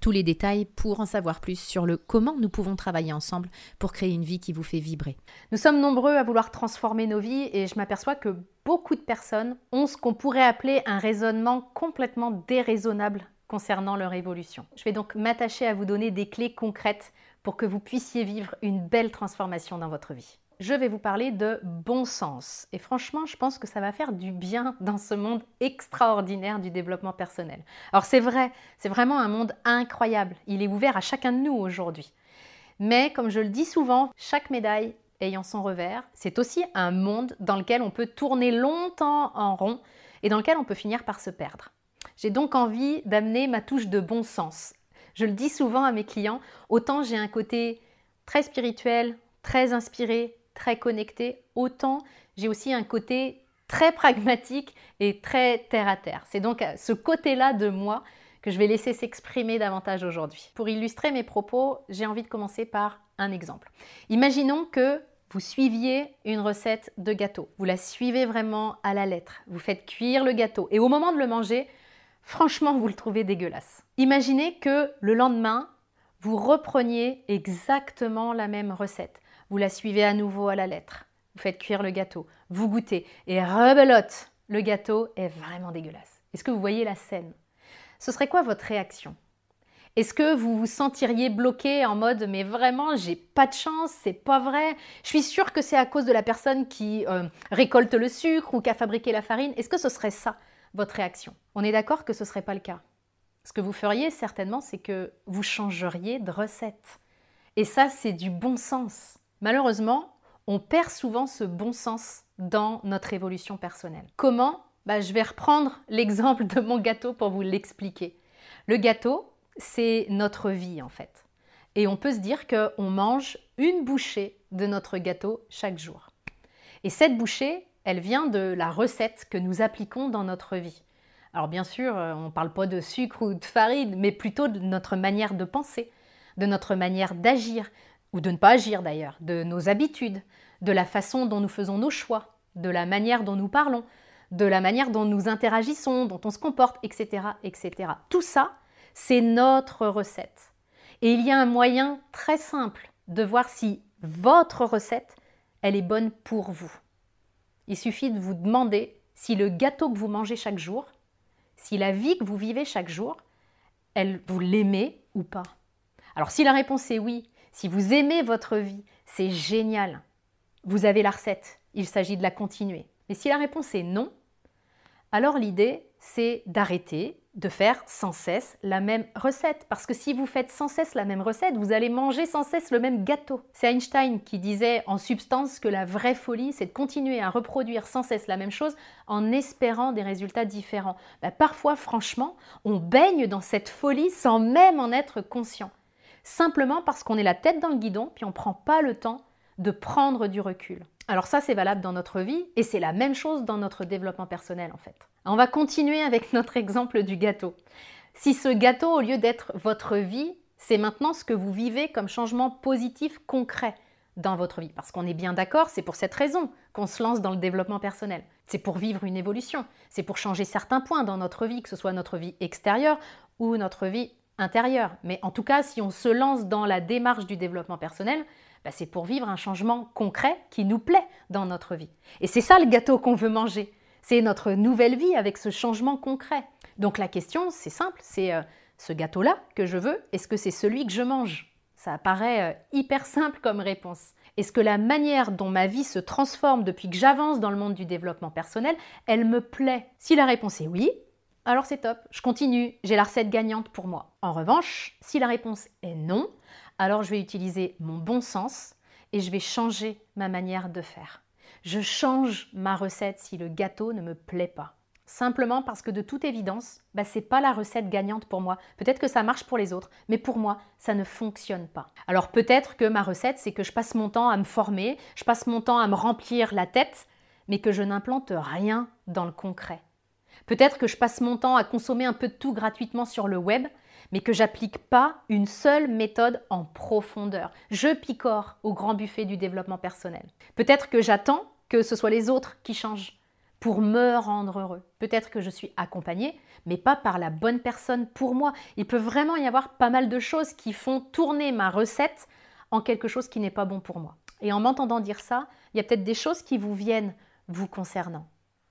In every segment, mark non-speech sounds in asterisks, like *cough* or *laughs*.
tous les détails pour en savoir plus sur le comment nous pouvons travailler ensemble pour créer une vie qui vous fait vibrer. Nous sommes nombreux à vouloir transformer nos vies et je m'aperçois que beaucoup de personnes ont ce qu'on pourrait appeler un raisonnement complètement déraisonnable concernant leur évolution. Je vais donc m'attacher à vous donner des clés concrètes pour que vous puissiez vivre une belle transformation dans votre vie je vais vous parler de bon sens. Et franchement, je pense que ça va faire du bien dans ce monde extraordinaire du développement personnel. Alors c'est vrai, c'est vraiment un monde incroyable. Il est ouvert à chacun de nous aujourd'hui. Mais comme je le dis souvent, chaque médaille ayant son revers, c'est aussi un monde dans lequel on peut tourner longtemps en rond et dans lequel on peut finir par se perdre. J'ai donc envie d'amener ma touche de bon sens. Je le dis souvent à mes clients, autant j'ai un côté très spirituel, très inspiré, très connecté, autant j'ai aussi un côté très pragmatique et très terre à terre. C'est donc ce côté-là de moi que je vais laisser s'exprimer davantage aujourd'hui. Pour illustrer mes propos, j'ai envie de commencer par un exemple. Imaginons que vous suiviez une recette de gâteau. Vous la suivez vraiment à la lettre. Vous faites cuire le gâteau et au moment de le manger, franchement, vous le trouvez dégueulasse. Imaginez que le lendemain, vous repreniez exactement la même recette. Vous la suivez à nouveau à la lettre. Vous faites cuire le gâteau. Vous goûtez. Et rebelote, le gâteau est vraiment dégueulasse. Est-ce que vous voyez la scène? Ce serait quoi votre réaction? Est-ce que vous vous sentiriez bloqué en mode mais vraiment j'ai pas de chance, c'est pas vrai, je suis sûre que c'est à cause de la personne qui euh, récolte le sucre ou qui a fabriqué la farine Est-ce que ce serait ça votre réaction? On est d'accord que ce serait pas le cas? Ce que vous feriez certainement, c'est que vous changeriez de recette. Et ça, c'est du bon sens. Malheureusement, on perd souvent ce bon sens dans notre évolution personnelle. Comment? Bah, Je vais reprendre *laughs* l'exemple de mon gâteau pour vous l'expliquer. Le gâteau, c'est notre vie en fait. Et on peut se dire qu'on mange une bouchée de notre gâteau chaque jour. Et cette bouchée, elle vient de la recette que nous appliquons dans notre vie. Alors bien sûr, euh, on ne parle pas de sucre ou de farine, mais plutôt de notre manière de penser, de notre manière d'agir, ou de ne pas agir d'ailleurs, de nos habitudes, de la façon dont nous faisons nos choix, de la manière dont nous parlons, de la manière dont nous interagissons, dont on se comporte, etc. etc. Tout ça, c'est notre recette. Et il y a un moyen très simple de voir si votre recette, elle est bonne pour vous. Il suffit de vous demander si le gâteau que vous mangez chaque jour, si la vie que vous vivez chaque jour, elle, vous l'aimez ou pas. Alors si la réponse est oui, si vous aimez votre vie, c'est génial. Vous avez la recette, il s'agit de la continuer. Mais si la réponse est non, alors l'idée, c'est d'arrêter de faire sans cesse la même recette. Parce que si vous faites sans cesse la même recette, vous allez manger sans cesse le même gâteau. C'est Einstein qui disait en substance que la vraie folie, c'est de continuer à reproduire sans cesse la même chose en espérant des résultats différents. Bah, parfois, franchement, on baigne dans cette folie sans même en être conscient simplement parce qu'on est la tête dans le guidon, puis on ne prend pas le temps de prendre du recul. Alors ça, c'est valable dans notre vie, et c'est la même chose dans notre développement personnel en fait. On va continuer avec *laughs* notre exemple du gâteau. Si ce gâteau, au lieu d'être votre vie, c'est maintenant ce que vous vivez comme changement positif concret dans votre vie. Parce qu'on est bien d'accord, c'est pour cette raison qu'on se lance dans le développement personnel. C'est pour vivre une évolution, c'est pour changer certains points dans notre vie, que ce soit notre vie extérieure ou notre vie intérieur. Mais en tout cas, si on se lance dans la démarche du développement personnel, bah, c'est pour vivre un changement concret qui nous plaît dans notre vie. Et c'est ça le gâteau qu'on veut manger. C'est notre nouvelle vie avec ce changement concret. Donc la question, c'est simple, c'est euh, ce gâteau-là que je veux, est-ce que c'est celui que je mange? Ça paraît euh, hyper simple comme réponse. Est-ce que la manière dont ma vie se transforme depuis que j'avance dans le monde du développement personnel, elle me plaît? Si la réponse est oui, alors c'est top, je continue, j'ai la recette gagnante pour moi. En revanche, si la réponse est non, alors je vais utiliser mon bon sens et je vais changer ma manière de faire. Je change ma recette si le gâteau ne me plaît pas. Simplement parce que de toute évidence, bah, ce n'est pas la recette gagnante pour moi. Peut-être que ça marche pour les autres, mais pour moi, ça ne fonctionne pas. Alors peut-être que ma recette, c'est que je passe mon temps à me former, je passe mon temps à me remplir la tête, mais que je n'implante rien dans le concret. Peut-être que je passe mon temps à consommer un peu de tout gratuitement sur le web, mais que j'applique pas une seule méthode en profondeur. Je picore au grand buffet du développement personnel. Peut-être que j'attends que ce soit les autres qui changent pour me rendre heureux. Peut-être que je suis accompagnée, mais pas par la bonne personne pour moi. Il peut vraiment y avoir pas mal de choses qui font tourner ma recette en quelque chose qui n'est pas bon pour moi. Et en m'entendant dire ça, il y a peut-être des choses qui vous viennent vous concernant.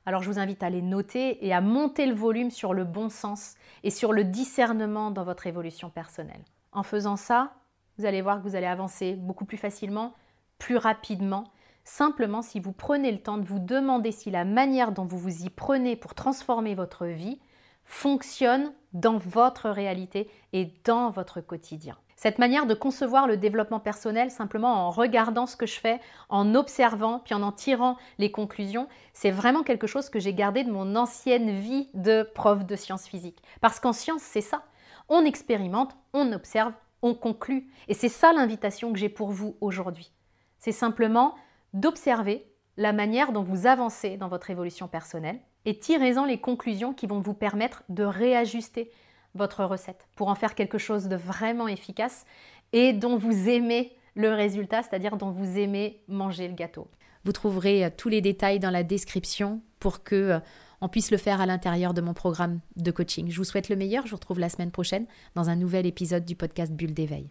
Alors je vous invite à les noter et à monter le volume sur le bon sens et sur le discernement dans votre évolution personnelle. En faisant ça, vous allez voir que vous allez avancer beaucoup plus facilement, plus rapidement Simplement, si vous prenez le temps de vous demander si la manière dont vous vous y prenez pour transformer votre vie fonctionne dans votre réalité et dans votre quotidien. Cette manière de concevoir le développement personnel simplement en regardant ce que je fais, en observant, puis en en tirant les conclusions, c'est vraiment quelque chose que j'ai gardé de mon ancienne vie de prof de sciences physiques. Parce qu'en science, c'est ça. On expérimente, on observe, on conclut. Et c'est ça l'invitation que j'ai pour vous aujourd'hui. C'est simplement d'observer la manière dont vous avancez dans votre évolution personnelle et tirez-en les conclusions qui vont vous permettre de réajuster votre recette pour en faire quelque chose de vraiment efficace et dont vous aimez le résultat, c'est-à-dire dont vous aimez manger le gâteau. Vous trouverez euh, tous les détails dans la description pour que euh, on puisse le faire à l'intérieur de mon programme de coaching. Je vous souhaite le meilleur, je vous retrouve la semaine prochaine dans un nouvel épisode du podcast Bulle d'éveil.